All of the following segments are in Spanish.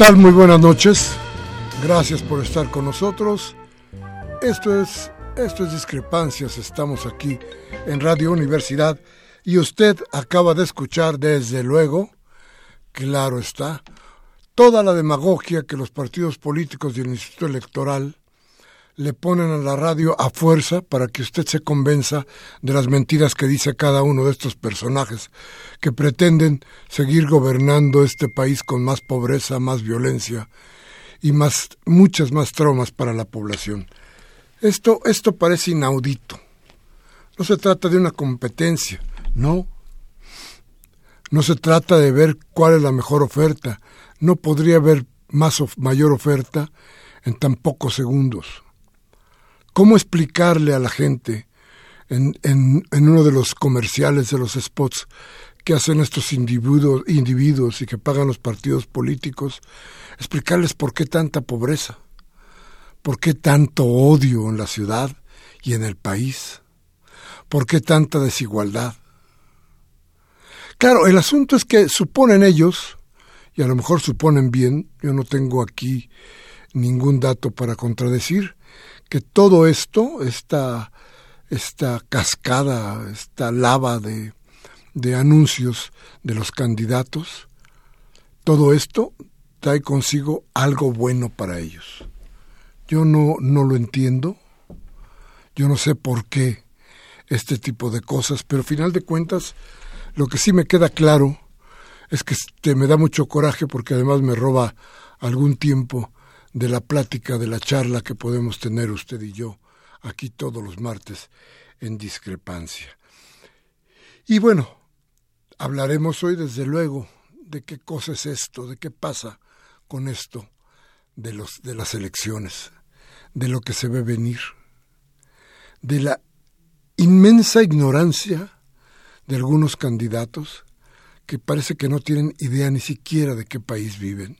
Tal? Muy buenas noches. Gracias por estar con nosotros. Esto es, esto es Discrepancias. Estamos aquí en Radio Universidad y usted acaba de escuchar desde luego, claro está, toda la demagogia que los partidos políticos y el Instituto Electoral le ponen a la radio a fuerza para que usted se convenza de las mentiras que dice cada uno de estos personajes que pretenden seguir gobernando este país con más pobreza, más violencia y más muchas más traumas para la población. Esto esto parece inaudito. No se trata de una competencia, no. No se trata de ver cuál es la mejor oferta. No podría haber más mayor oferta en tan pocos segundos. ¿Cómo explicarle a la gente en, en, en, uno de los comerciales de los spots que hacen estos individuos, individuos y que pagan los partidos políticos, explicarles por qué tanta pobreza, por qué tanto odio en la ciudad y en el país, por qué tanta desigualdad? Claro, el asunto es que suponen ellos, y a lo mejor suponen bien, yo no tengo aquí ningún dato para contradecir, que todo esto, esta, esta cascada, esta lava de, de anuncios de los candidatos, todo esto trae consigo algo bueno para ellos. Yo no, no lo entiendo, yo no sé por qué este tipo de cosas, pero al final de cuentas lo que sí me queda claro es que este, me da mucho coraje porque además me roba algún tiempo de la plática, de la charla que podemos tener usted y yo aquí todos los martes en discrepancia. Y bueno, hablaremos hoy desde luego de qué cosa es esto, de qué pasa con esto de los de las elecciones, de lo que se ve venir, de la inmensa ignorancia de algunos candidatos que parece que no tienen idea ni siquiera de qué país viven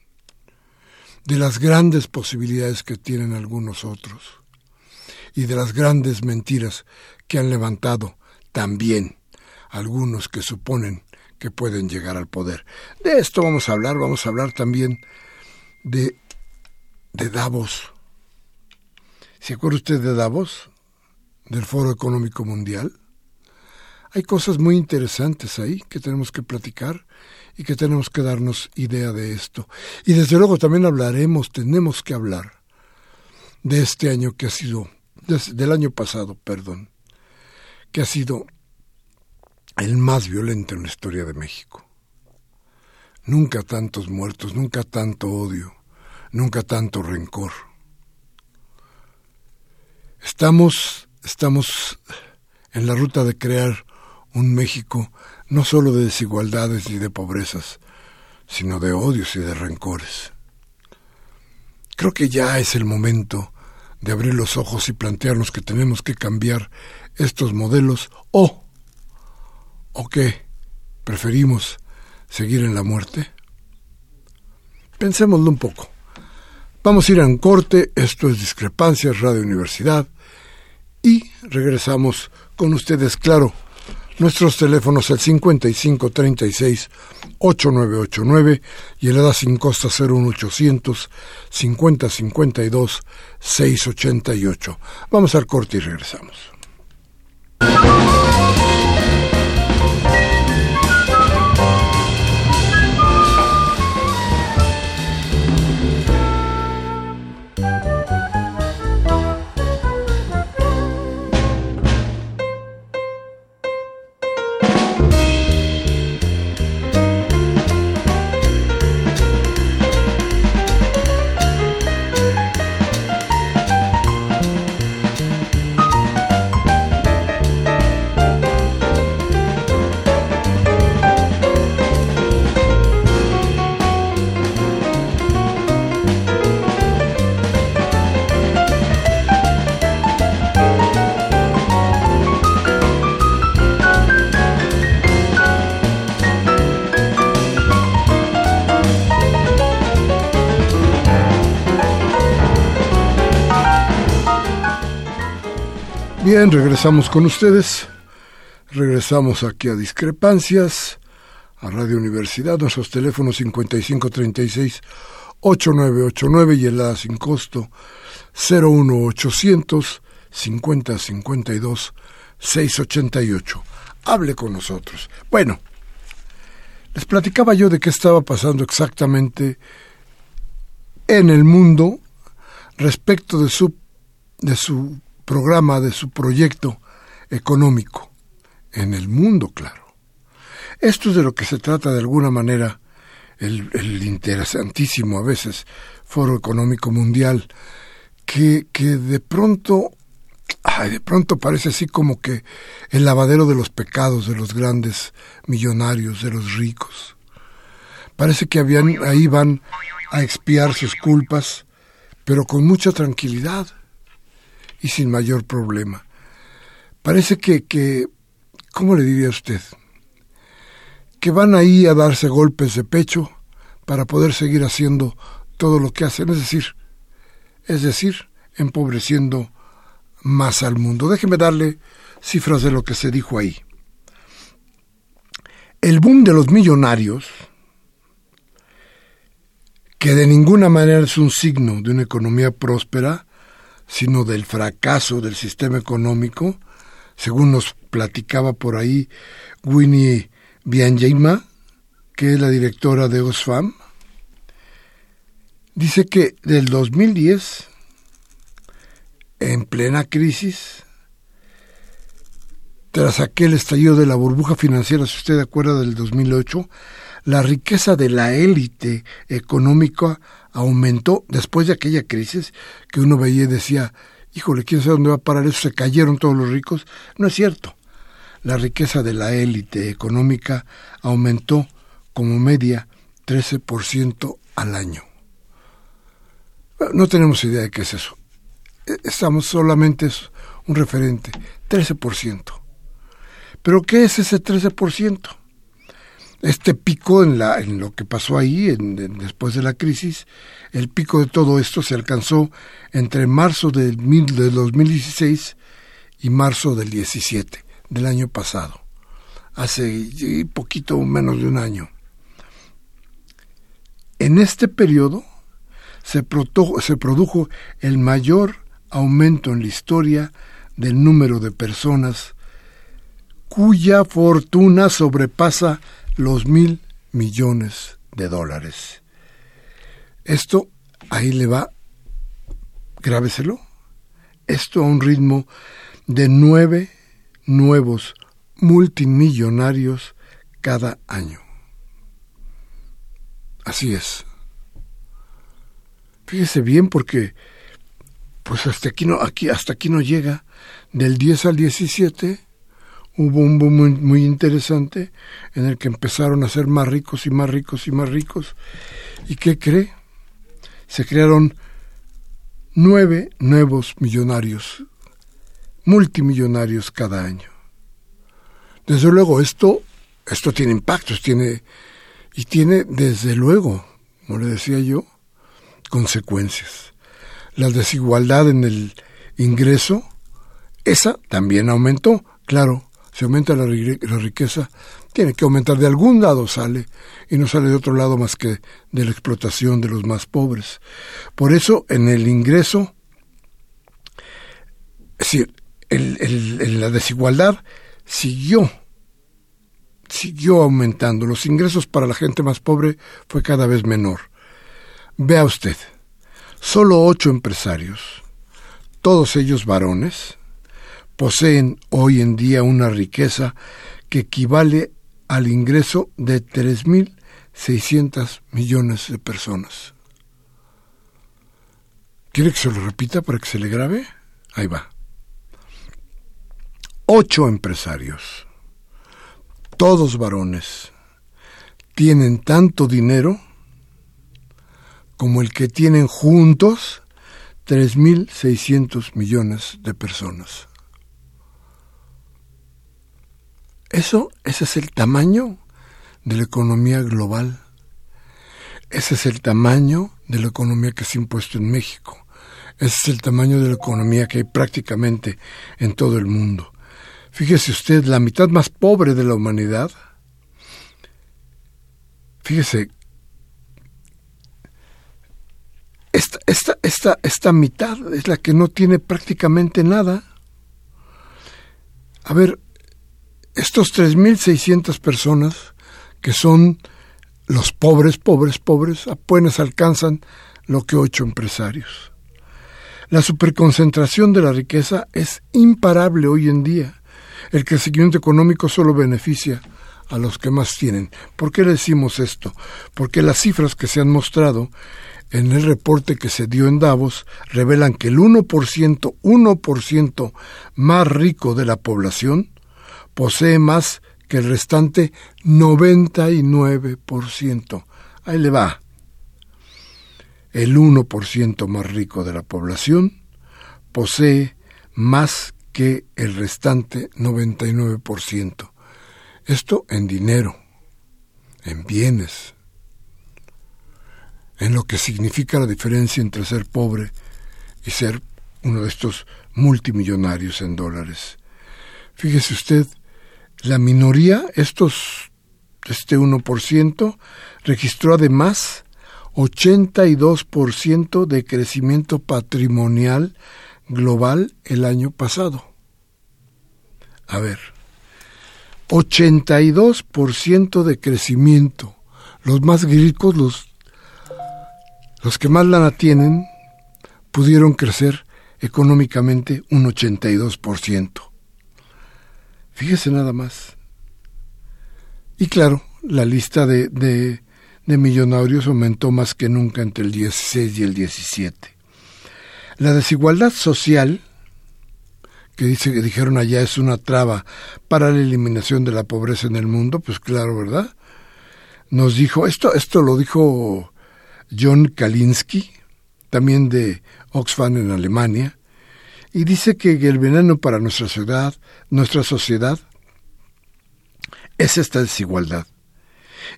de las grandes posibilidades que tienen algunos otros y de las grandes mentiras que han levantado también algunos que suponen que pueden llegar al poder. De esto vamos a hablar, vamos a hablar también de, de Davos. ¿Se acuerda usted de Davos? Del Foro Económico Mundial. Hay cosas muy interesantes ahí que tenemos que platicar y que tenemos que darnos idea de esto. Y desde luego también hablaremos, tenemos que hablar de este año que ha sido, del año pasado, perdón, que ha sido el más violento en la historia de México. Nunca tantos muertos, nunca tanto odio, nunca tanto rencor. Estamos, estamos en la ruta de crear un México no solo de desigualdades y de pobrezas, sino de odios y de rencores. Creo que ya es el momento de abrir los ojos y plantearnos que tenemos que cambiar estos modelos o, o que preferimos seguir en la muerte? Pensémoslo un poco. Vamos a ir a un corte, esto es Discrepancias Radio Universidad y regresamos con ustedes, claro. Nuestros teléfonos al 5536 8989 y el EDA sin costa 01800 5052 688. Vamos al corte y regresamos. Bien, regresamos con ustedes. Regresamos aquí a Discrepancias, a Radio Universidad, nuestros teléfonos 5536 8989 y el la sin costo 01800 5052 688. Hable con nosotros. Bueno, les platicaba yo de qué estaba pasando exactamente en el mundo respecto de su de su programa, de su proyecto económico en el mundo, claro. Esto es de lo que se trata de alguna manera el, interesantísimo a veces Foro Económico Mundial, que, que de pronto, ay, de pronto parece así como que el lavadero de los pecados de los grandes millonarios, de los ricos. Parece que habían, ahí van a expiar sus culpas, pero con mucha tranquilidad y sin mayor problema. Parece que, que, ¿cómo le diría usted? Que van ahí a darse golpes de pecho para poder seguir haciendo todo lo que hacen, es decir, es decir, empobreciendo más al mundo. Déjeme darle cifras de lo que se dijo ahí. El boom de los millonarios, que de ninguna manera es un signo de una economía próspera, sino del fracaso del sistema económico, según nos platicaba por ahí Winnie Bianjaima, que es la directora de Osfam, dice que del 2010, en plena crisis, tras aquel estallido de la burbuja financiera, si usted acuerda del 2008, la riqueza de la élite económica aumentó después de aquella crisis que uno veía y decía, híjole, quién sabe dónde va a parar eso, se cayeron todos los ricos. No es cierto. La riqueza de la élite económica aumentó como media 13% al año. No tenemos idea de qué es eso. E, estamos solamente es un referente, 13%. Pero ¿qué es ese 13%? Este pico en, la, en lo que pasó ahí en, después de la crisis, el pico de todo esto se alcanzó entre marzo del, del 2016 y marzo del 17 del año pasado, hace poquito menos de un año. En este periodo se, se produjo el mayor aumento en la historia del número de personas cuya fortuna sobrepasa los mil millones de dólares. Esto ahí le va, grábeselo, esto a un ritmo de nueve nuevos multimillonarios cada año. Así es. Fíjese bien porque pues hasta aquí no aquí hasta aquí no llega del 10 al 17 hubo un boom muy, interesante en el que empezaron a ser más ricos y más ricos y más ricos. ¿Y qué cree? Se crearon nueve nuevos millonarios, multimillonarios cada año. Desde luego, esto, esto tiene impactos, tiene, y tiene, desde luego, como le decía yo, consecuencias. La desigualdad en el ingreso, esa también aumentó, claro, si aumenta la, riqueza, tiene que aumentar de algún lado sale y no sale de otro lado más que de la explotación de los más pobres. Por eso en el ingreso, es decir, la desigualdad siguió, siguió aumentando. Los ingresos para la gente más pobre fue cada vez menor. Vea usted, solo ocho empresarios, todos ellos varones, poseen hoy en día una riqueza que equivale al ingreso de 3.600 millones de personas. ¿Quiere que se lo repita para que se le grabe? Ahí va. Ocho empresarios, todos varones, tienen tanto dinero como el que tienen juntos 3.600 millones de personas. Eso, ese es el tamaño de la economía global. Ese es el tamaño de la economía que se ha impuesto en México. Ese es el tamaño de la economía que hay prácticamente en todo el mundo. Fíjese usted, la mitad más pobre de la humanidad, fíjese, esta, esta, esta, esta mitad es la que no tiene prácticamente nada. A ver, estos 3.600 personas, que son los pobres, pobres, pobres, apenas alcanzan lo que ocho empresarios. La superconcentración de la riqueza es imparable hoy en día. El crecimiento económico solo beneficia a los que más tienen. ¿Por qué le decimos esto? Porque las cifras que se han mostrado en el reporte que se dio en Davos revelan que el 1%, 1% más rico de la población posee más que el restante 99%. Ahí le va. El 1% más rico de la población posee más que el restante 99%. Esto en dinero, en bienes, en lo que significa la diferencia entre ser pobre y ser uno de estos multimillonarios en dólares. Fíjese usted la minoría, estos, este 1%, registró además 82% de crecimiento patrimonial global el año pasado. A ver, 82% de crecimiento. Los más ricos, los, los que más lana tienen, pudieron crecer económicamente un 82%. Fíjese nada más. Y claro, la lista de, de, millonarios aumentó más que nunca entre el 16 y el 17. La desigualdad social, que dice que dijeron allá es una traba para la eliminación de la pobreza en el mundo, pues claro, ¿verdad? Nos dijo, esto, esto lo dijo John Kalinsky, también de Oxfam en Alemania, y dice que el veneno para nuestra ciudad, nuestra sociedad, es esta desigualdad.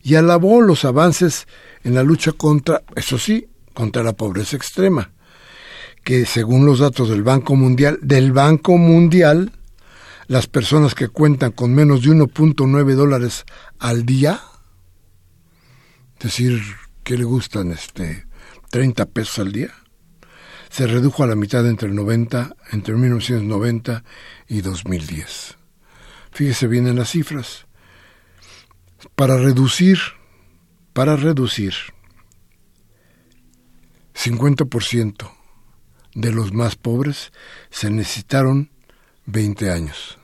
Y alabó los avances en la lucha contra, eso sí, contra la pobreza extrema, que según los datos del Banco Mundial, del Banco Mundial, las personas que cuentan con menos de 1.9 dólares al día, es decir, que le gustan este 30 pesos al día, se redujo a la mitad entre el 90, entre 1990 y 2010. Fíjese bien en las cifras. Para reducir, para reducir 50% de los más pobres se necesitaron 20 años.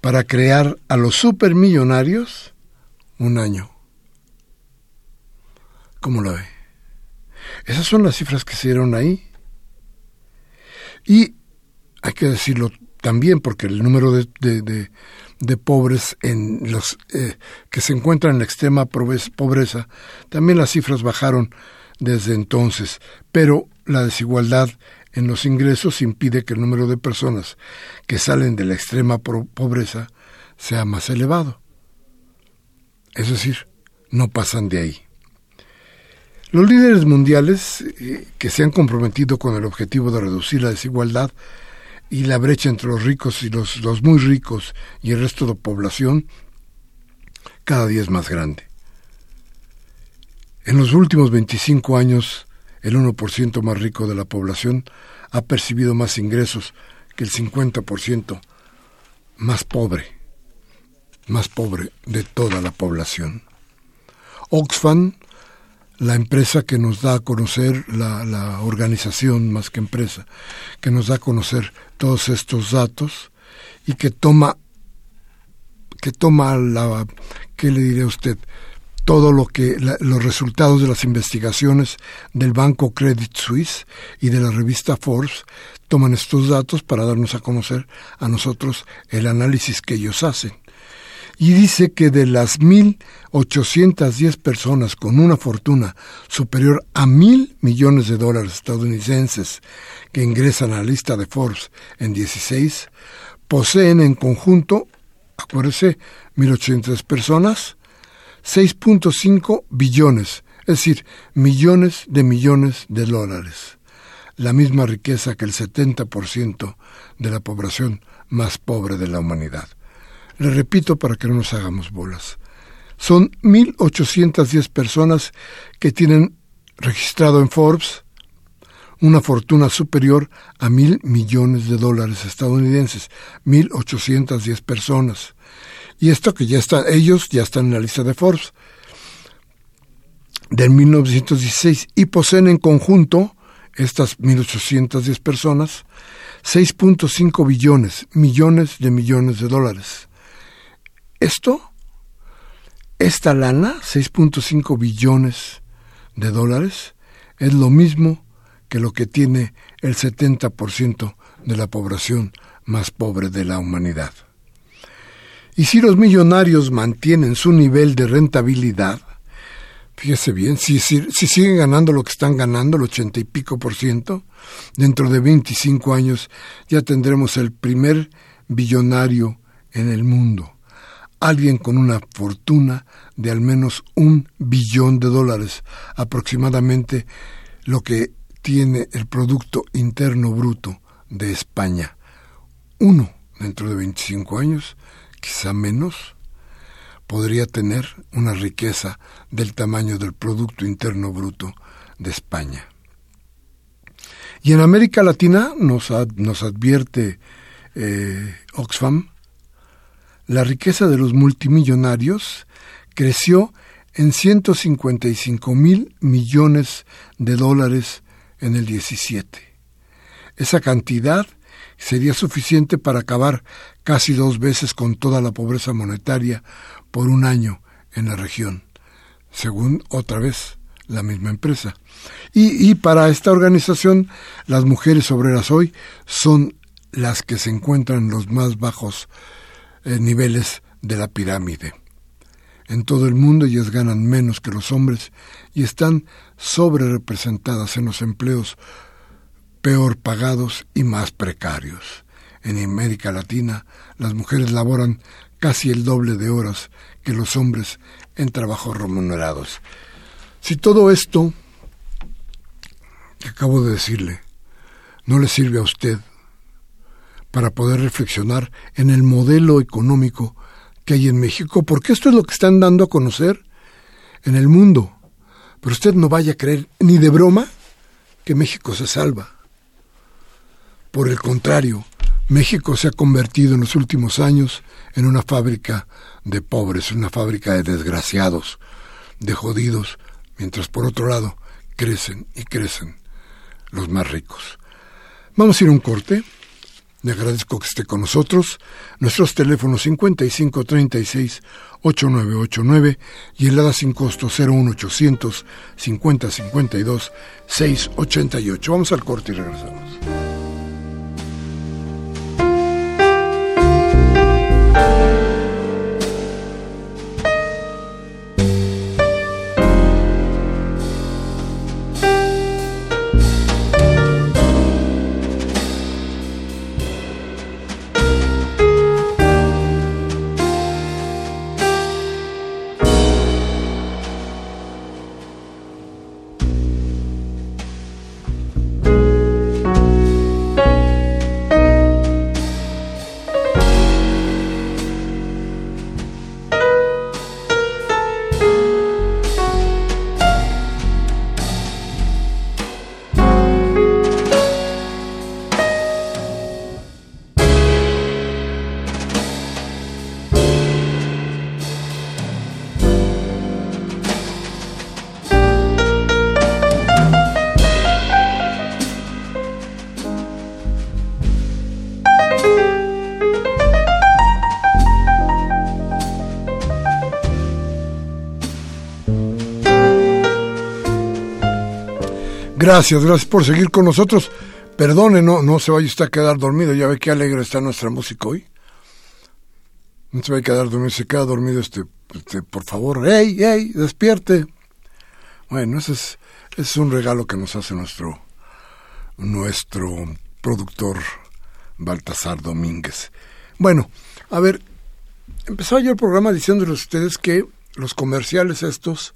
Para crear a los supermillonarios, un año. ¿Cómo lo ve? Esas son las cifras que se dieron ahí. Y hay que decirlo también porque el número de, de, pobres en los eh, que se encuentran en la extrema pobreza, también las cifras bajaron desde entonces, pero la desigualdad en los ingresos impide que el número de personas que salen de la extrema pobreza sea más elevado. Es decir, no pasan de ahí. Los líderes mundiales eh, que se han comprometido con el objetivo de reducir la desigualdad y la brecha entre los ricos y los, los muy ricos y el resto de la población cada día es más grande. En los últimos 25 años, el 1% más rico de la población ha percibido más ingresos que el 50% más pobre, más pobre de toda la población. Oxfam, la empresa que nos da a conocer, la, organización más que empresa, que nos da a conocer todos estos datos y que toma, que toma la, ¿qué le diré a usted? todo lo que los resultados de las investigaciones del banco Credit Suisse y de la revista Forbes toman estos datos para darnos a conocer a nosotros el análisis que ellos hacen. Y dice que de las 1.810 personas con una fortuna superior a mil millones de dólares estadounidenses que ingresan a la lista de Forbes en 16, poseen en conjunto, acuérdese, 1.810 personas, 6.5 billones, es decir, millones de millones de dólares, la misma riqueza que el 70% de la población más pobre de la humanidad. Le repito para que no nos hagamos bolas. Son 1.810 personas que tienen registrado en Forbes una fortuna superior a mil millones de dólares estadounidenses, 1.810 personas. Y esto que ya está, ellos ya están en la lista de Forbes del 1916 y poseen en conjunto estas 1.810 personas 6.5 billones, millones de millones de dólares. Esto, esta lana, 6.5 billones de dólares, es lo mismo que lo que tiene el 70% de la población más pobre de la humanidad. Y si los millonarios mantienen su nivel de rentabilidad, fíjese bien, si, si, siguen ganando lo que están ganando, el ochenta y pico por ciento, dentro de 25 años ya tendremos el primer billonario en el mundo. Alguien con una fortuna de al menos un billón de dólares, aproximadamente lo que tiene el Producto Interno Bruto de España. Uno dentro de 25 años quizá menos, podría tener una riqueza del tamaño del Producto Interno Bruto de España. Y en América Latina nos, advierte eh, Oxfam, la riqueza de los multimillonarios creció en 155 mil millones de dólares en el 17. Esa cantidad sería suficiente para acabar casi dos veces con toda la pobreza monetaria por un año en la región, según otra vez la misma empresa. Y, para esta organización, las mujeres obreras hoy son las que se encuentran en los más bajos eh, niveles de la pirámide. En todo el mundo ellas ganan menos que los hombres y están sobre representadas en los empleos peor pagados y más precarios. En América Latina, las mujeres laboran casi el doble de horas que los hombres en trabajos remunerados. Si todo esto que acabo de decirle no le sirve a usted para poder reflexionar en el modelo económico que hay en México, porque esto es lo que están dando a conocer en el mundo. Pero usted no vaya a creer ni de broma que México se salva. Por el contrario, México se ha convertido en los últimos años en una fábrica de pobres, una fábrica de desgraciados, de jodidos, mientras por otro lado crecen y crecen los más ricos. Vamos a ir a un corte. Le agradezco que esté con nosotros. Nuestros teléfonos 5536 8989 y el ADA sin costo 01800 5052 688. Vamos al corte y regresamos. Gracias, gracias por seguir con nosotros. Perdone, no, no se vaya usted a quedar dormido. Ya ve qué alegre está nuestra música hoy. No se vaya a quedar dormido. Se queda dormido este, este por favor. ¡Ey, ey! Despierte. Bueno, ese es, es un regalo que nos hace nuestro, nuestro productor Baltasar Domínguez. Bueno, a ver, empezaba yo el programa diciéndoles a ustedes que los comerciales estos,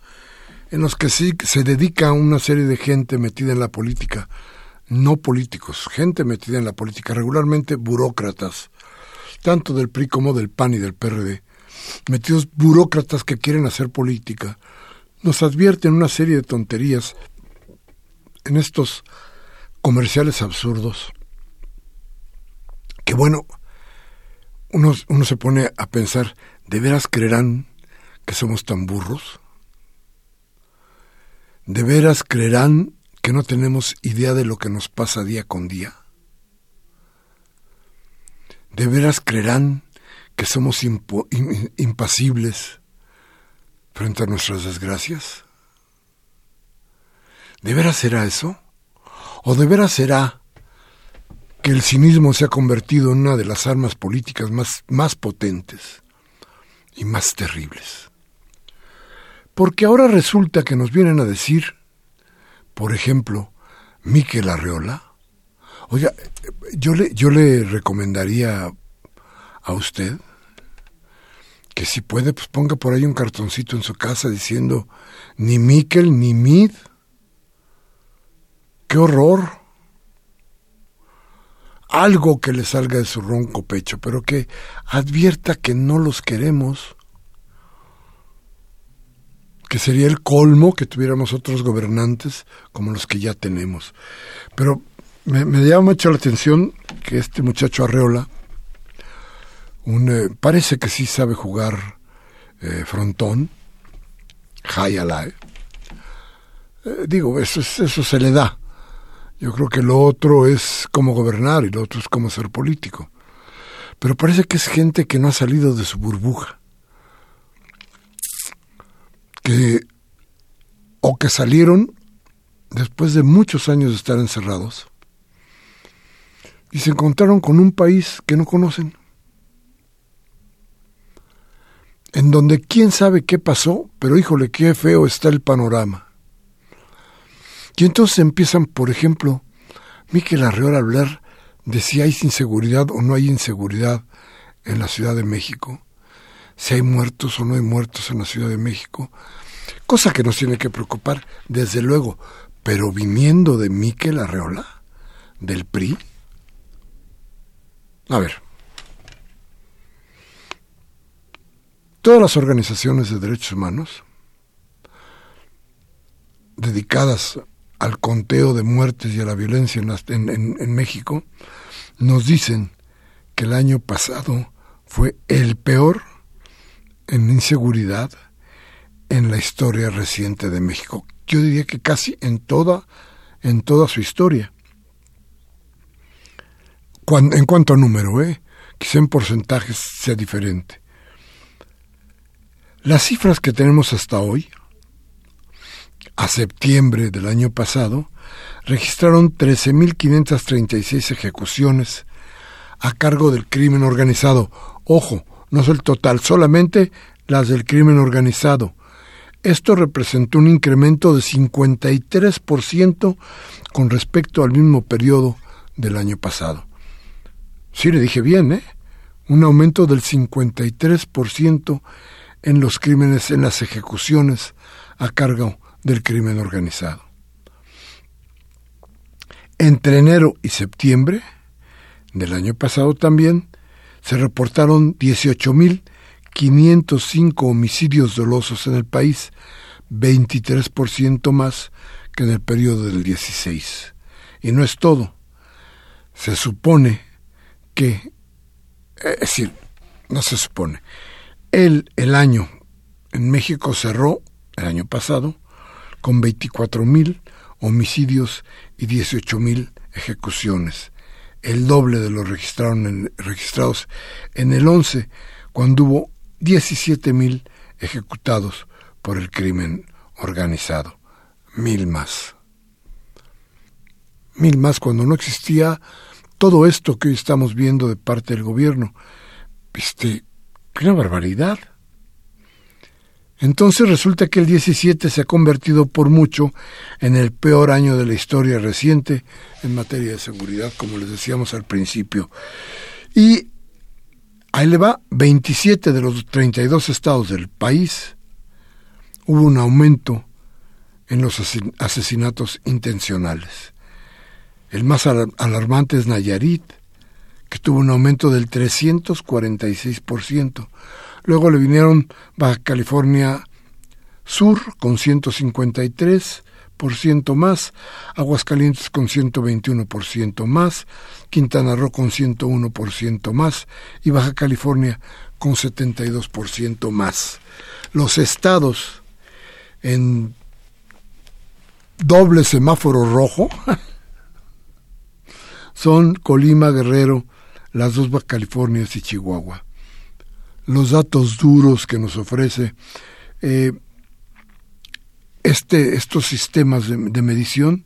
en los que sí se dedica una serie de gente metida en la política, no políticos, gente metida en la política, regularmente burócratas, tanto del PRI como del PAN y del PRD, metidos burócratas que quieren hacer política, nos advierten una serie de tonterías en estos comerciales absurdos, que bueno, uno, uno se pone a pensar, ¿de veras creerán que somos tan burros? ¿De veras creerán que no tenemos idea de lo que nos pasa día con día? ¿De veras creerán que somos impasibles frente a nuestras desgracias? ¿De veras será eso? ¿O de veras será que el cinismo se ha convertido en una de las armas políticas más, más potentes y más terribles? Porque ahora resulta que nos vienen a decir, por ejemplo, Miquel Arreola. Oiga, yo le, yo le recomendaría a usted que si puede, pues ponga por ahí un cartoncito en su casa diciendo ni Miquel ni Mid. ¡Qué horror! Algo que le salga de su ronco pecho, pero que advierta que no los queremos que sería el colmo que tuviéramos otros gobernantes como los que ya tenemos. Pero me, llama mucho la atención que este muchacho Arreola, un, eh, parece que sí sabe jugar eh, frontón, high alive. Eh, digo, eso, eso se le da. Yo creo que lo otro es cómo gobernar y lo otro es cómo ser político. Pero parece que es gente que no ha salido de su burbuja o que salieron después de muchos años de estar encerrados y se encontraron con un país que no conocen, en donde quién sabe qué pasó, pero híjole, qué feo está el panorama. Y entonces empiezan, por ejemplo, Miquel Arreola a hablar de si hay inseguridad o no hay inseguridad en la Ciudad de México si hay muertos o no hay muertos en la Ciudad de México, cosa que nos tiene que preocupar, desde luego, pero viniendo de Miquel Arreola, del PRI. A ver, todas las organizaciones de derechos humanos dedicadas al conteo de muertes y a la violencia en, en México nos dicen que el año pasado fue el peor en inseguridad en la historia reciente de México. Yo diría que casi en toda, en toda su historia. en cuanto a número, ¿eh? quizá en porcentajes sea diferente. Las cifras que tenemos hasta hoy, a septiembre del año pasado, registraron 13.536 ejecuciones a cargo del crimen organizado. Ojo, no es el total, solamente las del crimen organizado. Esto representó un incremento de 53% con respecto al mismo periodo del año pasado. Sí, le dije bien, ¿eh? Un aumento del 53% en los crímenes, en las ejecuciones a cargo del crimen organizado. Entre enero y septiembre del año pasado también se reportaron 18.505 homicidios dolosos en el país, 23% más que en el periodo del 16. Y no es todo. Se supone que, es decir, no se supone, el, el año en México cerró, el año pasado, con 24.000 homicidios y 18.000 ejecuciones el doble de los registrados en el 11, cuando hubo 17.000 ejecutados por el crimen organizado. Mil más. mil más cuando no existía todo esto que hoy estamos viendo de parte del gobierno. Este, una barbaridad. Entonces resulta que el 17 se ha convertido por mucho en el peor año de la historia reciente en materia de seguridad, como les decíamos al principio. Y ahí le va, 27 de los 32 estados del país hubo un aumento en los asesinatos intencionales. El más alarmante es Nayarit, que tuvo un aumento del 346%. Luego le vinieron Baja California Sur con 153% más, Aguascalientes con 121% más, Quintana Roo con 101% más y Baja California con 72% más. Los estados en doble semáforo rojo son Colima, Guerrero, las dos Baja Californias y Chihuahua. Los datos duros que nos ofrece eh, este, estos sistemas de, medición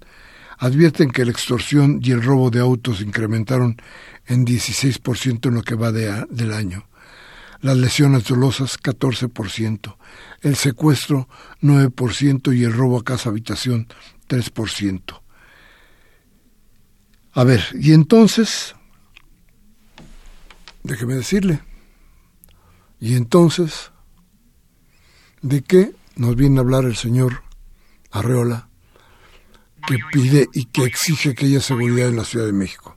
advierten que la extorsión y el robo de autos incrementaron en 16% en lo que va del año. Las lesiones dolosas 14%, el secuestro 9% y el robo a casa habitación 3%. A ver, y entonces, déjeme decirle, y entonces, ¿de qué nos viene a hablar el señor Arreola que pide y que exige que haya seguridad en la Ciudad de México?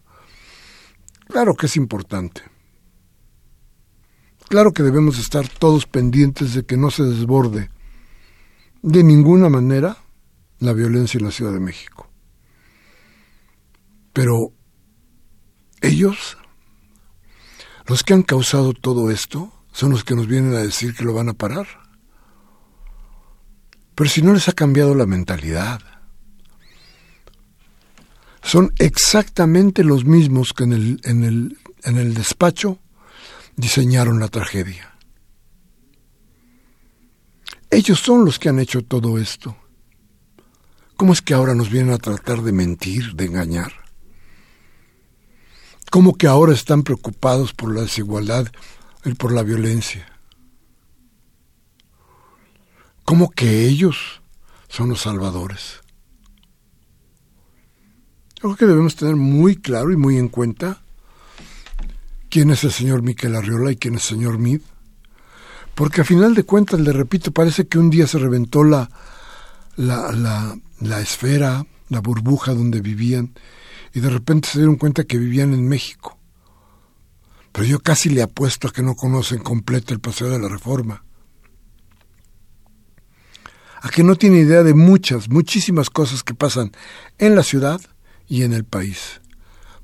Claro que es importante. Claro que debemos estar todos pendientes de que no se desborde de ninguna manera la violencia en la Ciudad de México. Pero ellos, los que han causado todo esto, son los que nos vienen a decir que lo van a parar. Pero si no les ha cambiado la mentalidad, son exactamente los mismos que en el, en el, en el despacho diseñaron la tragedia. Ellos son los que han hecho todo esto. ¿Cómo es que ahora nos vienen a tratar de mentir, de engañar? ¿Cómo que ahora están preocupados por la desigualdad y por la violencia? ¿Cómo que ellos son los salvadores? Creo que debemos tener muy claro y muy en cuenta quién es el señor Miquel Arriola y quién es el señor Mid. Porque a final de cuentas, le repito, parece que un día se reventó la, la, la, la esfera, la burbuja donde vivían, y de repente se dieron cuenta que vivían en México. Pero yo casi le apuesto a que no conocen completo el paseo de la reforma. A que no tiene idea de muchas, muchísimas cosas que pasan en la ciudad y en el país.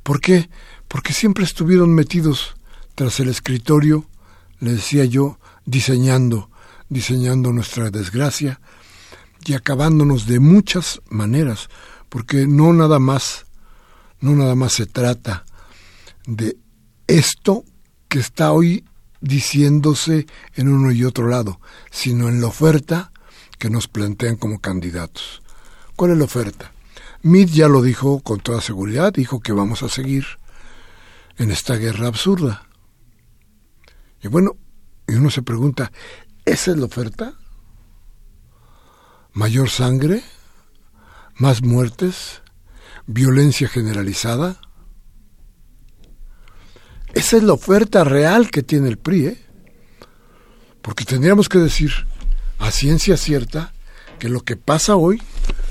¿Por qué? Porque siempre estuvieron metidos tras el escritorio, le decía yo, diseñando, diseñando nuestra desgracia, y acabándonos de muchas maneras, porque no nada más, no nada más se trata de esto que está hoy diciéndose en uno y otro lado, sino en la oferta que nos plantean como candidatos. ¿Cuál es la oferta? Mead ya lo dijo con toda seguridad, dijo que vamos a seguir en esta guerra absurda. Y bueno, y uno se pregunta, ¿esa es la oferta? mayor sangre, más muertes, violencia generalizada. Esa es la oferta real que tiene el PRI, ¿eh? porque tendríamos que decir a ciencia cierta que lo que pasa hoy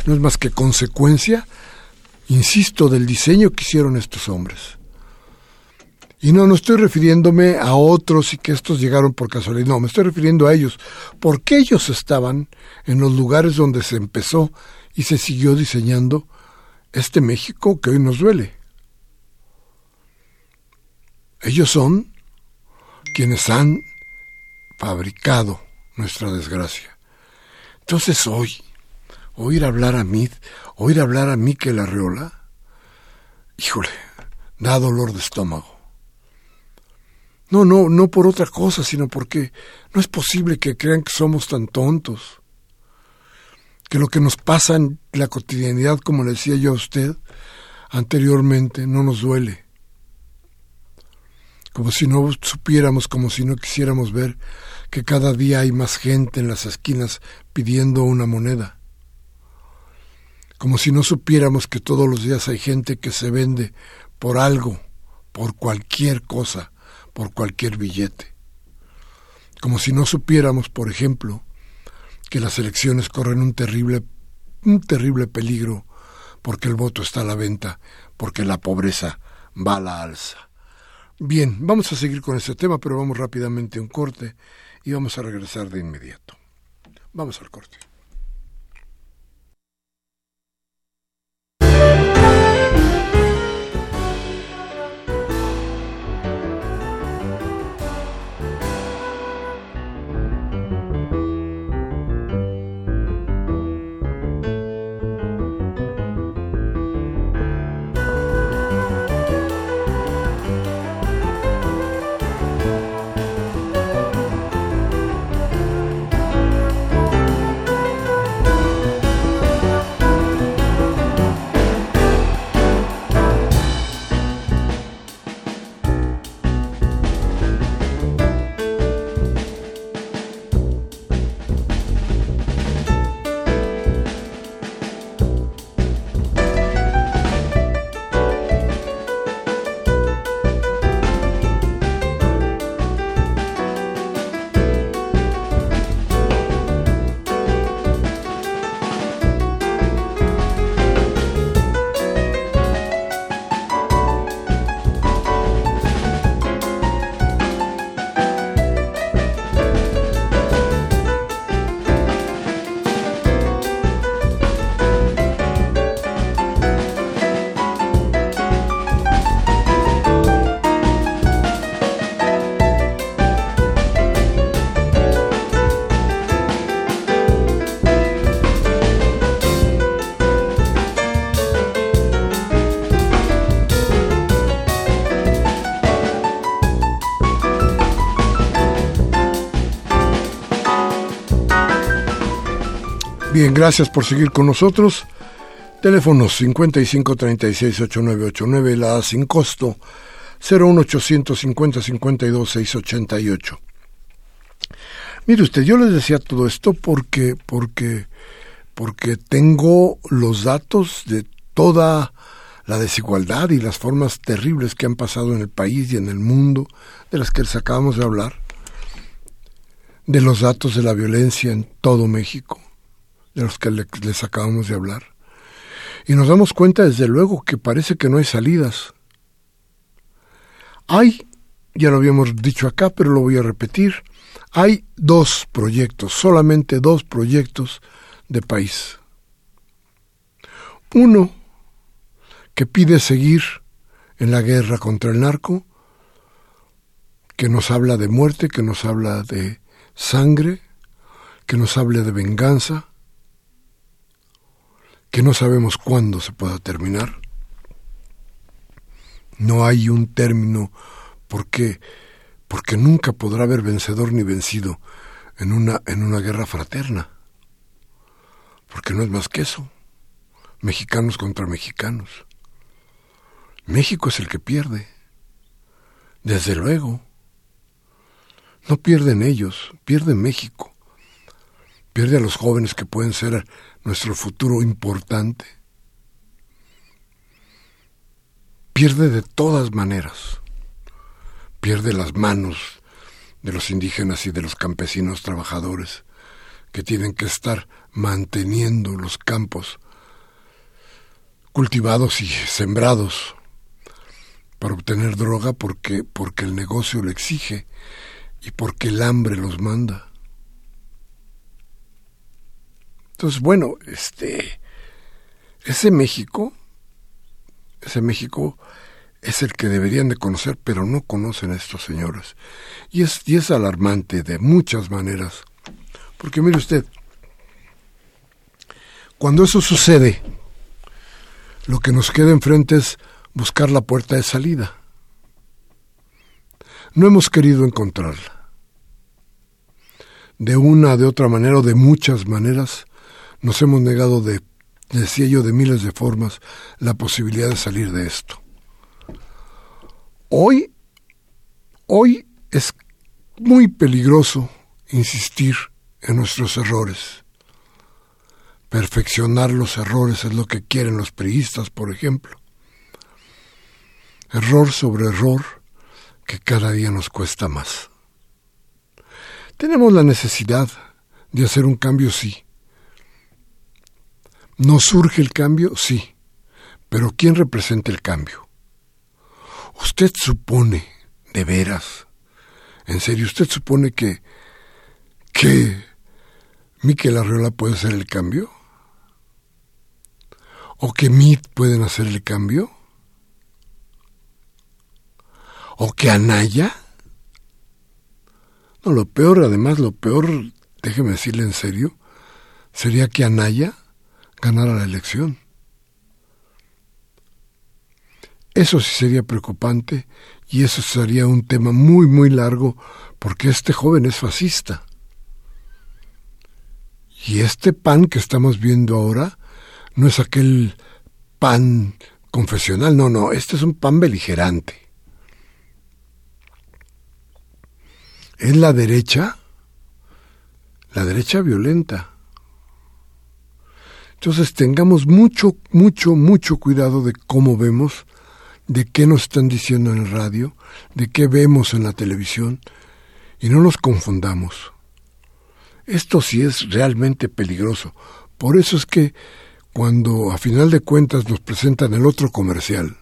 no es más que consecuencia, insisto, del diseño que hicieron estos hombres. Y no, no estoy refiriéndome a otros y que estos llegaron por casualidad, no, me estoy refiriendo a ellos, porque ellos estaban en los lugares donde se empezó y se siguió diseñando este México que hoy nos duele. Ellos son quienes han fabricado nuestra desgracia. Entonces hoy, oír hablar a mí, oír hablar a Miquel Arreola, híjole, da dolor de estómago. No, no, no por otra cosa, sino porque no es posible que crean que somos tan tontos. Que lo que nos pasa en la cotidianidad, como le decía yo a usted, anteriormente no nos duele. Como si no supiéramos, como si no quisiéramos ver que cada día hay más gente en las esquinas pidiendo una moneda. Como si no supiéramos que todos los días hay gente que se vende por algo, por cualquier cosa, por cualquier billete. Como si no supiéramos, por ejemplo, que las elecciones corren un terrible, un terrible peligro porque el voto está a la venta, porque la pobreza va a la alza. Bien, vamos a seguir con este tema, pero vamos rápidamente a un corte y vamos a regresar de inmediato. Vamos al corte. Bien, gracias por seguir con nosotros. Teléfonos 55 36 8989, la sin costo, 01800 50 52 688. Mire usted, yo les decía todo esto porque, porque, porque tengo los datos de toda la desigualdad y las formas terribles que han pasado en el país y en el mundo, de las que les acabamos de hablar, de los datos de la violencia en todo México de los que les acabamos de hablar. Y nos damos cuenta, desde luego, que parece que no hay salidas. Hay, ya lo habíamos dicho acá, pero lo voy a repetir, hay dos proyectos, solamente dos proyectos de país. Uno que pide seguir en la guerra contra el narco, que nos habla de muerte, que nos habla de sangre, que nos hable de venganza, que no sabemos cuándo se pueda terminar. No hay un término porque porque nunca podrá haber vencedor ni vencido en una en una guerra fraterna. Porque no es más que eso. Mexicanos contra mexicanos. México es el que pierde. Desde luego. No pierden ellos, pierde México. Pierde a los jóvenes que pueden ser nuestro futuro importante, pierde de todas maneras, pierde las manos de los indígenas y de los campesinos trabajadores que tienen que estar manteniendo los campos cultivados y sembrados para obtener droga porque, porque el negocio lo exige y porque el hambre los manda. Entonces, bueno, este, ese México, ese México es el que deberían de conocer, pero no conocen a estos señores. Y es, y es alarmante de muchas maneras. Porque mire usted, cuando eso sucede, lo que nos queda enfrente es buscar la puerta de salida. No hemos querido encontrarla. De una, de otra manera o de muchas maneras, nos hemos negado de decía yo, de miles de formas, la posibilidad de salir de esto. Hoy, hoy es muy peligroso insistir en nuestros errores. Perfeccionar los errores es lo que quieren los priistas, por ejemplo. Error sobre error que cada día nos cuesta más. Tenemos la necesidad de hacer un cambio, sí. ¿Nos surge el cambio? Sí. Pero ¿quién representa el cambio? ¿Usted supone, de veras, en serio, usted supone que, que Miquel Arriola puede hacer el cambio? ¿O que MIT pueden hacer el cambio? ¿O que Anaya? No, lo peor, además, lo peor, déjeme decirle en serio, sería que Anaya ganara la elección. Eso sí sería preocupante y eso sería un tema muy, muy largo porque este joven es fascista. Y este pan que estamos viendo ahora no es aquel pan confesional, no, no, este es un pan beligerante. Es la derecha, la derecha violenta. Entonces tengamos mucho, mucho, mucho cuidado de cómo vemos de qué nos están diciendo en el radio, de qué vemos en la televisión, y no nos confundamos. Esto sí es realmente peligroso. Por eso es que cuando a final de cuentas nos presentan el otro comercial,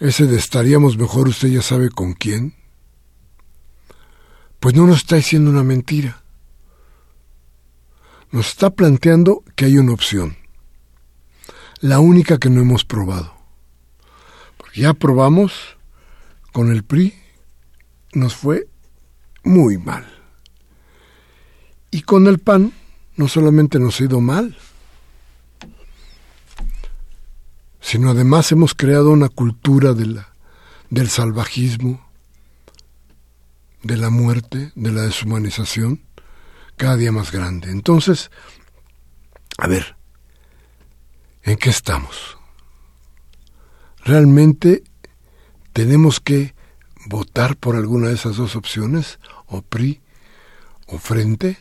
ese de estaríamos mejor usted ya sabe con quién, pues no nos está diciendo una mentira. Nos está planteando que hay una opción, la única que no hemos probado. Ya probamos con el PRI, nos fue muy mal. Y con el PAN no solamente nos ha ido mal, sino además hemos creado una cultura del salvajismo, de la muerte, de la deshumanización, cada día más grande. Entonces, a ver, ¿en qué estamos? ¿Realmente tenemos que votar por alguna de esas dos opciones? ¿O PRI o Frente?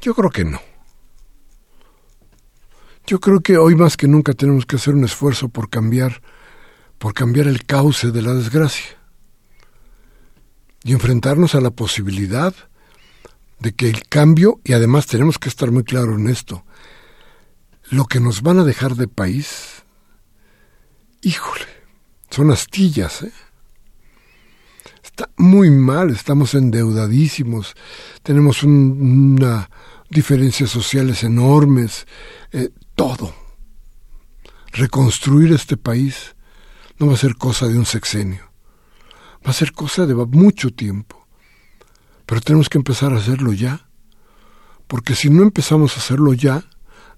Yo creo que no. Yo creo que hoy más que nunca tenemos que hacer un esfuerzo por cambiar, por cambiar el cauce de la desgracia y enfrentarnos a la posibilidad de que el cambio, y además tenemos que estar muy claros en esto, lo que nos van a dejar de país híjole, son astillas, ¿eh? Está muy mal, estamos endeudadísimos, tenemos una diferencias sociales enormes, eh, todo. Reconstruir este país no va a ser cosa de un sexenio, va a ser cosa de mucho tiempo. Pero tenemos que empezar a hacerlo ya, porque si no empezamos a hacerlo ya,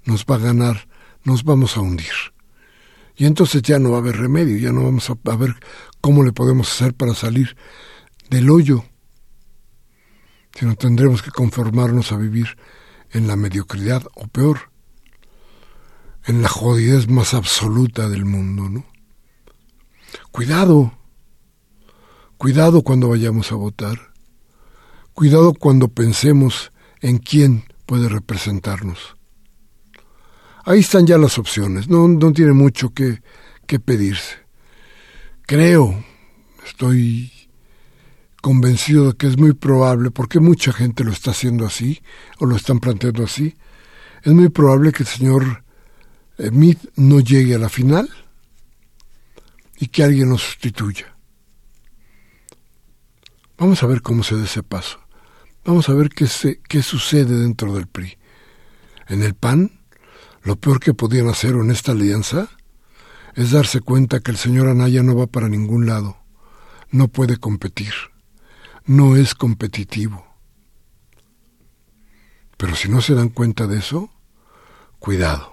nos va a ganar, nos vamos a hundir. Y entonces ya no va a haber remedio, ya no vamos a, ver cómo le podemos hacer para salir del hoyo, sino tendremos que conformarnos a vivir en la mediocridad o peor, en la jodidez más absoluta del mundo, ¿no? Cuidado, cuidado cuando vayamos a votar, cuidado cuando pensemos en quién puede representarnos. Ahí están ya las opciones, no, no tiene mucho que, que pedirse. Creo, estoy convencido de que es muy probable, porque mucha gente lo está haciendo así, o lo están planteando así, es muy probable que el señor Smith no llegue a la final y que alguien lo sustituya. Vamos a ver cómo se da ese paso. Vamos a ver qué, se, qué sucede dentro del PRI. En el PAN lo peor que podían hacer en esta alianza es darse cuenta que el señor Anaya no va para ningún lado, no puede competir, no es competitivo. Pero si no se dan cuenta de eso, cuidado.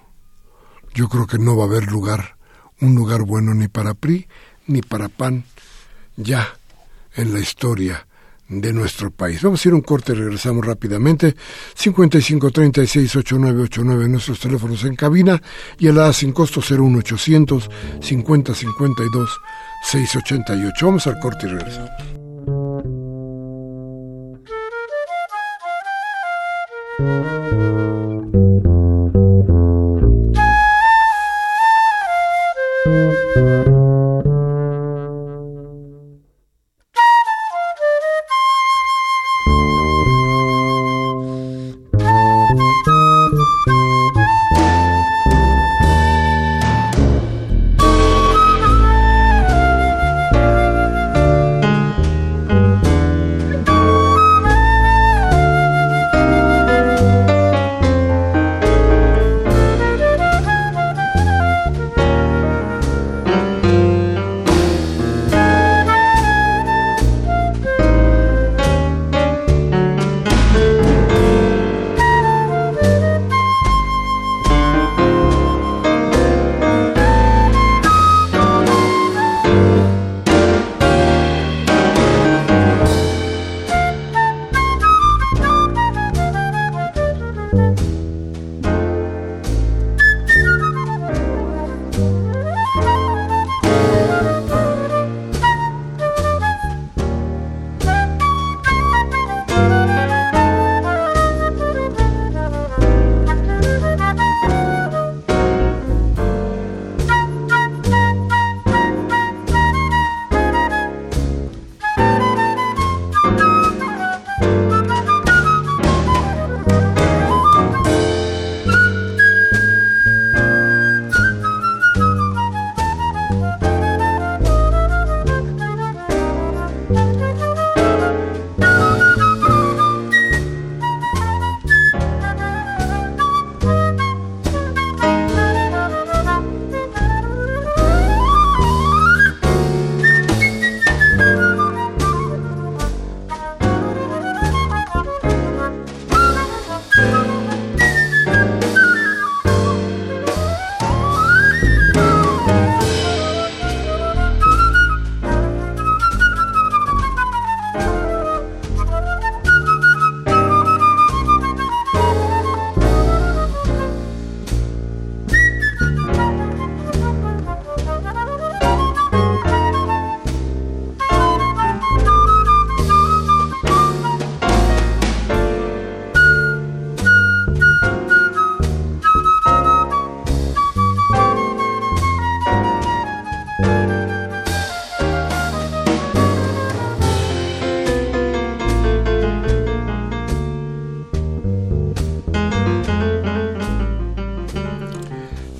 Yo creo que no va a haber lugar, un lugar bueno ni para PRI ni para PAN ya en la historia de nuestro país. Vamos a ir a un corte regresamos rápidamente. 55 36 8989 nuestros teléfonos en cabina y el A sin costo 01800 50 52 688. Vamos al corte y regresamos.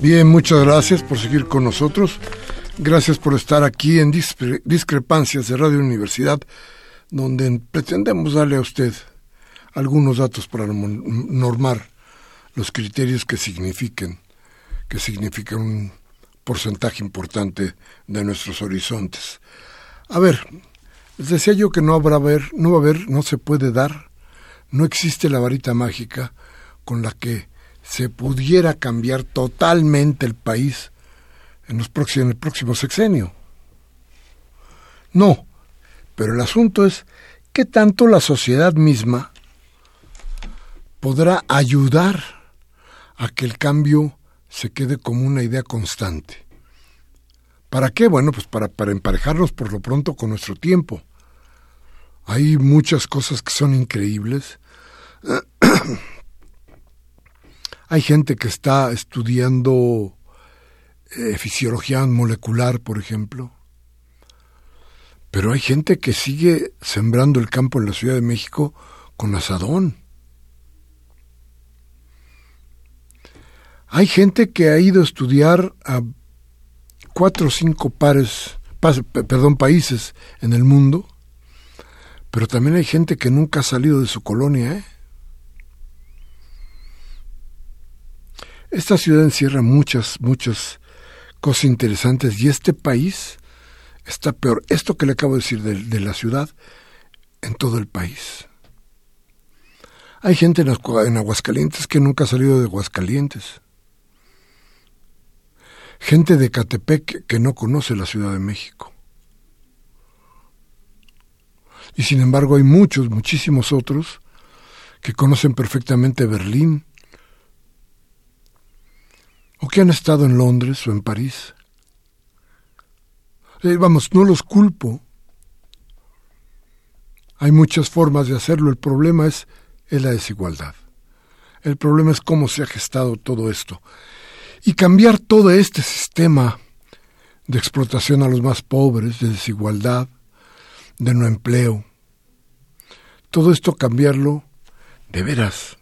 Bien, muchas gracias por seguir con nosotros. Gracias por estar aquí en Discrepancias de Radio Universidad, donde pretendemos darle a usted algunos datos para normar los criterios que signifiquen, que significan un porcentaje importante de nuestros horizontes. A ver, les decía yo que no habrá ver, no va a haber, no se puede dar, no existe la varita mágica con la que se pudiera cambiar totalmente el país en, los próximos, en el próximo sexenio. No, pero el asunto es qué tanto la sociedad misma podrá ayudar a que el cambio se quede como una idea constante. ¿Para qué? Bueno, pues para, para emparejarnos por lo pronto con nuestro tiempo. Hay muchas cosas que son increíbles. Hay gente que está estudiando eh, fisiología molecular, por ejemplo. Pero hay gente que sigue sembrando el campo en la Ciudad de México con asadón. Hay gente que ha ido a estudiar a cuatro o cinco pares, perdón, países en el mundo, pero también hay gente que nunca ha salido de su colonia, ¿eh? Esta ciudad encierra muchas, muchas cosas interesantes y este país está peor. Esto que le acabo de decir de, la ciudad, en todo el país. Hay gente en, en Aguascalientes que nunca ha salido de Aguascalientes. Gente de Catepec que no conoce la Ciudad de México. Y sin embargo hay muchos, muchísimos otros que conocen perfectamente Berlín, o que han estado en Londres o en París. Eh, vamos, no los culpo. Hay muchas formas de hacerlo. El problema es, es la desigualdad. El problema es cómo se ha gestado todo esto. Y cambiar todo este sistema de explotación a los más pobres, de desigualdad, de no empleo. Todo esto cambiarlo, de veras,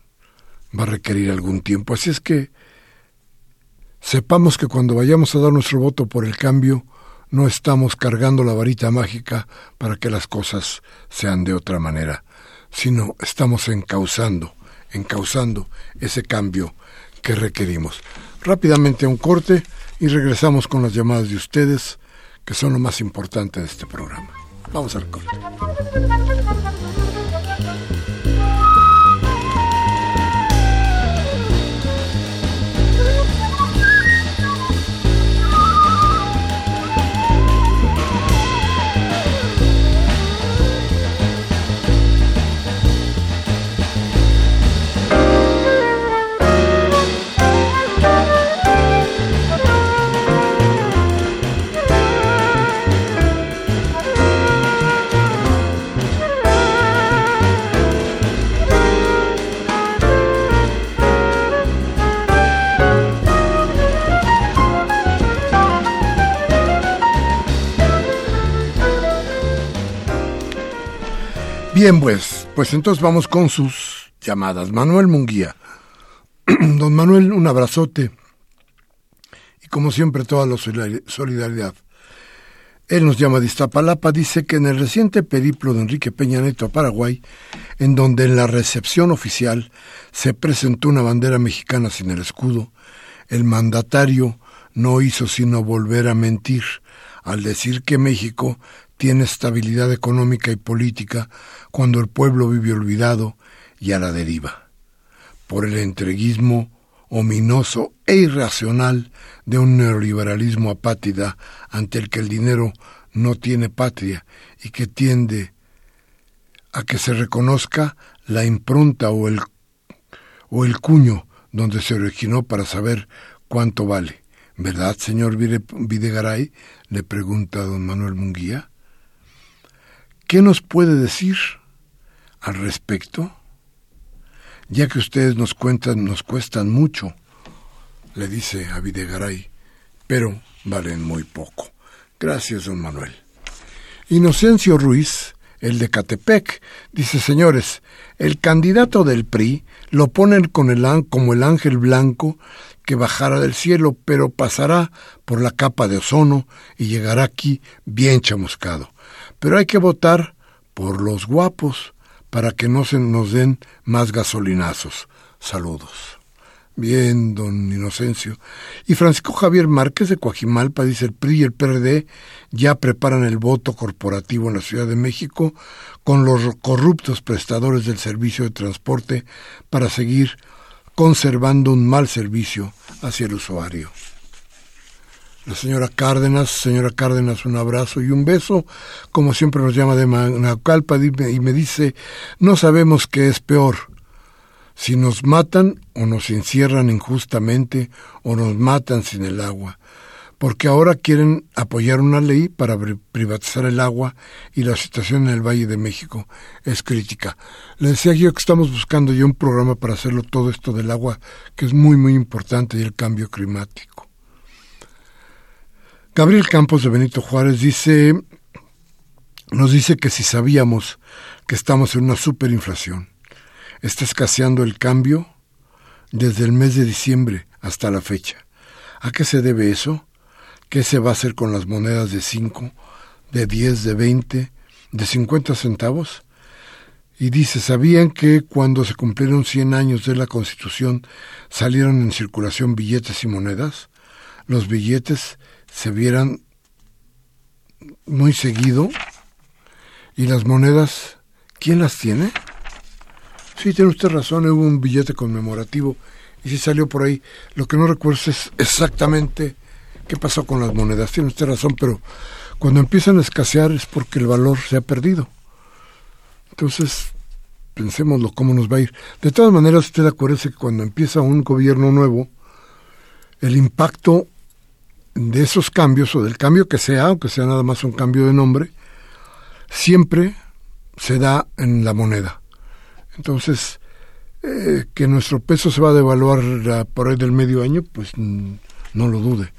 va a requerir algún tiempo. Así es que sepamos que cuando vayamos a dar nuestro voto por el cambio, no estamos cargando la varita mágica para que las cosas sean de otra manera, sino estamos encauzando, encauzando ese cambio que requerimos. Rápidamente un corte y regresamos con las llamadas de ustedes, que son lo más importante de este programa. Vamos al corte. Bien, pues, pues entonces vamos con sus llamadas. Manuel Munguía. Don Manuel, un abrazote. Y como siempre, toda la solidaridad. Él nos llama de Iztapalapa, dice que en el reciente periplo de Enrique Peña Neto a Paraguay, en donde en la recepción oficial se presentó una bandera mexicana sin el escudo, el mandatario no hizo sino volver a mentir al decir que México tiene estabilidad económica y política cuando el pueblo vive olvidado y a la deriva, por el entreguismo ominoso e irracional de un neoliberalismo apátrida ante el que el dinero no tiene patria y que tiende a que se reconozca la impronta o el, o el cuño donde se originó para saber cuánto vale. ¿Verdad, señor Videgaray? le pregunta don Manuel Munguía. ¿Qué nos puede decir al respecto? Ya que ustedes nos cuentan, nos cuestan mucho, le dice a Videgaray, pero valen muy poco. Gracias, don Manuel. Inocencio Ruiz, el de Catepec, dice, señores, el candidato del PRI lo ponen con el, como el ángel blanco que bajara del cielo, pero pasará por la capa de ozono y llegará aquí bien chamuscado. Pero hay que votar por los guapos para que no se nos den más gasolinazos. Saludos. Bien, don Inocencio. Y Francisco Javier Márquez de Coajimalpa dice el PRI y el PRD ya preparan el voto corporativo en la Ciudad de México con los corruptos prestadores del servicio de transporte para seguir conservando un mal servicio hacia el usuario. La señora Cárdenas, señora Cárdenas, un abrazo y un beso, como siempre nos llama de Manacalpa y me dice, no sabemos qué es peor, si nos matan o nos encierran injustamente o nos matan sin el agua, porque ahora quieren apoyar una ley para privatizar el agua y la situación en el Valle de México es crítica. Le decía yo que estamos buscando ya un programa para hacerlo todo esto del agua, que es muy, muy importante, y el cambio climático. Gabriel Campos de Benito Juárez dice, nos dice que si sabíamos que estamos en una superinflación, está escaseando el cambio desde el mes de diciembre hasta la fecha. ¿A qué se debe eso? ¿Qué se va a hacer con las monedas de 5, de 10, de 20, de 50 centavos? Y dice, ¿sabían que cuando se cumplieron 100 años de la Constitución salieron en circulación billetes y monedas? Los billetes se vieran muy seguido y las monedas, ¿quién las tiene? Sí, tiene usted razón, hubo un billete conmemorativo y sí salió por ahí. Lo que no recuerdo es exactamente qué pasó con las monedas. Tiene usted razón, pero cuando empiezan a escasear es porque el valor se ha perdido. Entonces, pensémoslo cómo nos va a ir. De todas maneras, usted acuérdese que cuando empieza un gobierno nuevo, el impacto de esos cambios, o del cambio que sea, aunque sea nada más un cambio de nombre, siempre se da en la moneda. Entonces, eh, que nuestro peso se va a devaluar por ahí del medio año, pues no lo dude.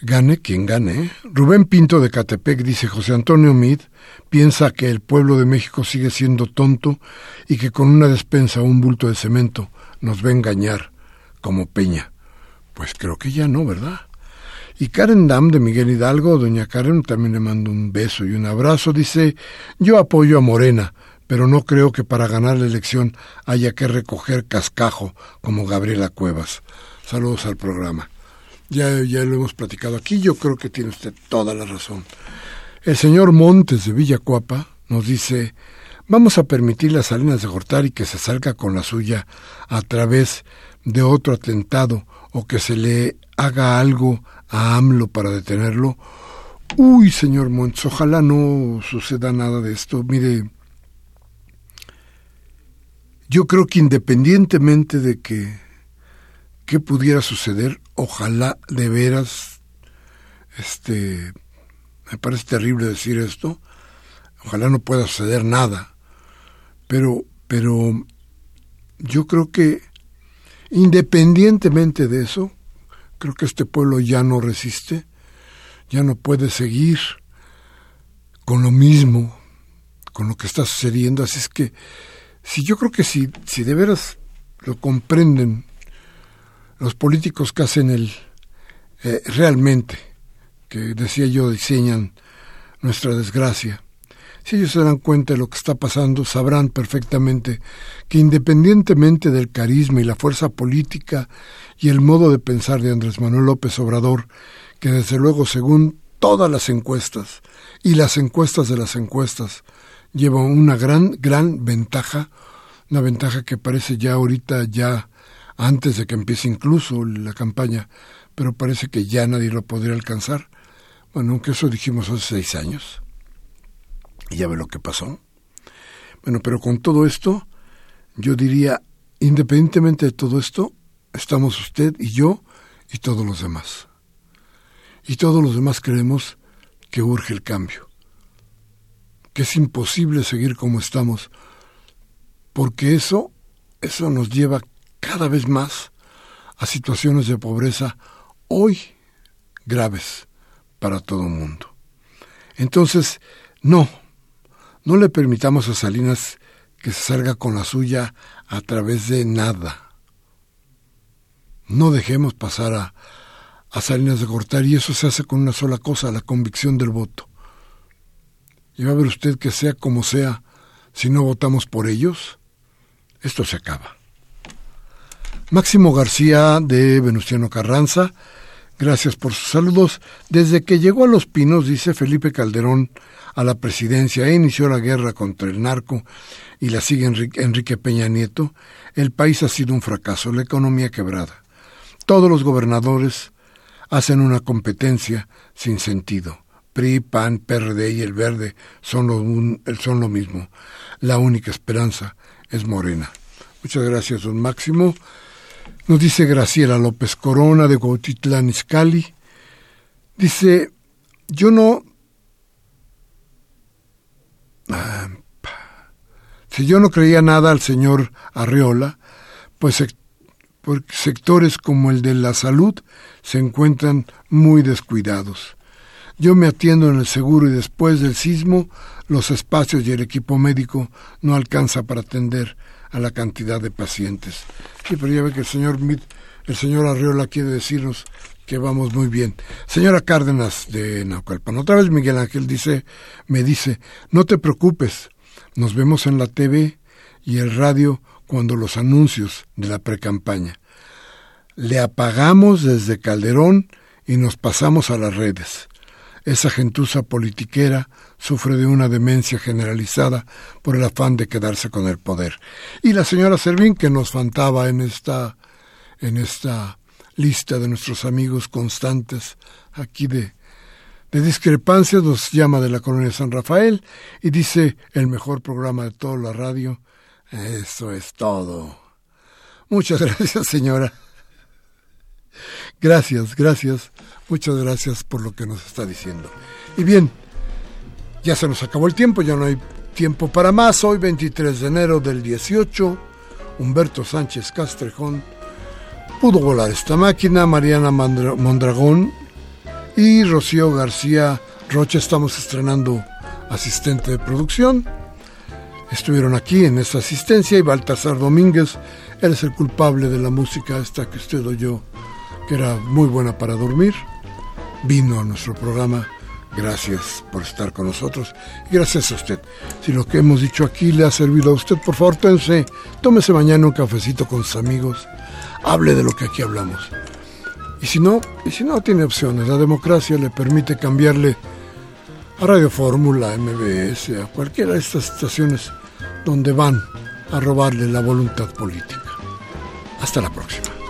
Gane quien gane. ¿eh? Rubén Pinto de Catepec dice José Antonio Mid piensa que el pueblo de México sigue siendo tonto y que con una despensa o un bulto de cemento nos va a engañar como Peña. Pues creo que ya no, ¿verdad? Y Karen Dam de Miguel Hidalgo, doña Karen, también le mando un beso y un abrazo. Dice, yo apoyo a Morena, pero no creo que para ganar la elección haya que recoger cascajo como Gabriela Cuevas. Saludos al programa. Ya, ya lo hemos platicado aquí, yo creo que tiene usted toda la razón. El señor Montes de Villacuapa nos dice, vamos a permitir las Salinas de Gortari que se salga con la suya a través de otro atentado o que se le haga algo a AMLO para detenerlo. Uy, señor Montes, ojalá no suceda nada de esto. Mire, yo creo que independientemente de que qué pudiera suceder, ojalá de veras, este, me parece terrible decir esto, ojalá no pueda suceder nada, pero, pero yo creo que independientemente de eso, creo que este pueblo ya no resiste, ya no puede seguir con lo mismo, con lo que está sucediendo, así es que si yo creo que si, si de veras lo comprenden los políticos que hacen el eh, realmente, que decía yo, diseñan nuestra desgracia, si ellos se dan cuenta de lo que está pasando, sabrán perfectamente que independientemente del carisma y la fuerza política y el modo de pensar de Andrés Manuel López Obrador, que desde luego según todas las encuestas y las encuestas de las encuestas llevan una gran, gran ventaja, una ventaja que parece ya ahorita ya antes de que empiece incluso la campaña, pero parece que ya nadie lo podría alcanzar. Bueno, aunque eso dijimos hace seis años. Y ya ve lo que pasó. Bueno, pero con todo esto, yo diría, independientemente de todo esto, estamos usted y yo y todos los demás. Y todos los demás creemos que urge el cambio, que es imposible seguir como estamos, porque eso, eso nos lleva cada vez más a situaciones de pobreza hoy graves para todo el mundo. Entonces, no, no le permitamos a Salinas que se salga con la suya a través de nada. No dejemos pasar a, Salinas de cortar y eso se hace con una sola cosa, la convicción del voto. Y va a ver usted que sea como sea, si no votamos por ellos, esto se acaba. Máximo García de Venustiano Carranza, gracias por sus saludos. Desde que llegó a Los Pinos, dice Felipe Calderón, a la presidencia e inició la guerra contra el narco y la sigue Enrique, Peña Nieto, el país ha sido un fracaso, la economía quebrada. Todos los gobernadores hacen una competencia sin sentido. PRI, PAN, PRD y el Verde son lo, son lo mismo. La única esperanza es Morena. Muchas gracias, don Máximo. Nos dice Graciela López Corona de Cuautitlán Izcalli. Dice, yo no... Si yo no creía nada al señor Arreola, pues sectores como el de la salud se encuentran muy descuidados. Yo me atiendo en el seguro y después del sismo los espacios y el equipo médico no alcanza para atender a la cantidad de pacientes. Sí, pero ya ve que el señor el señor Arriola quiere decirnos que vamos muy bien. Señora Cárdenas de Naucalpan, otra vez Miguel Ángel dice, me dice, no te preocupes, nos vemos en la TV y el radio cuando los anuncios de la precampaña. Le apagamos desde Calderón y nos pasamos a las redes. Esa gentuza politiquera sufre de una demencia generalizada por el afán de quedarse con el poder. Y la señora Servín, que nos faltaba en esta, en esta lista de nuestros amigos constantes aquí de, de discrepancias nos llama de la colonia San Rafael y dice el mejor programa de toda la radio. Eso es todo. Muchas gracias, señora. Gracias, gracias. Muchas gracias por lo que nos está diciendo. Y bien, ya se nos acabó el tiempo, ya no hay tiempo para más. Hoy 23 de enero del 18, Humberto Sánchez Castrejón pudo volar esta máquina, Mariana Mondragón y Rocío García Rocha estamos estrenando asistente de producción. Estuvieron aquí en esta asistencia y Baltasar Domínguez, él es el culpable de la música esta que usted oyó, que era muy buena para dormir. Vino a nuestro programa. Gracias por estar con nosotros gracias a usted. Si lo que hemos dicho aquí le ha servido a usted, por favor, tómese, tómese mañana un cafecito con sus amigos. Hable de lo que aquí hablamos. Y si no, y si no tiene opciones, la democracia le permite cambiarle a Radio Fórmula, MBS, a cualquiera de estas estaciones donde van a robarle la voluntad política. Hasta la próxima.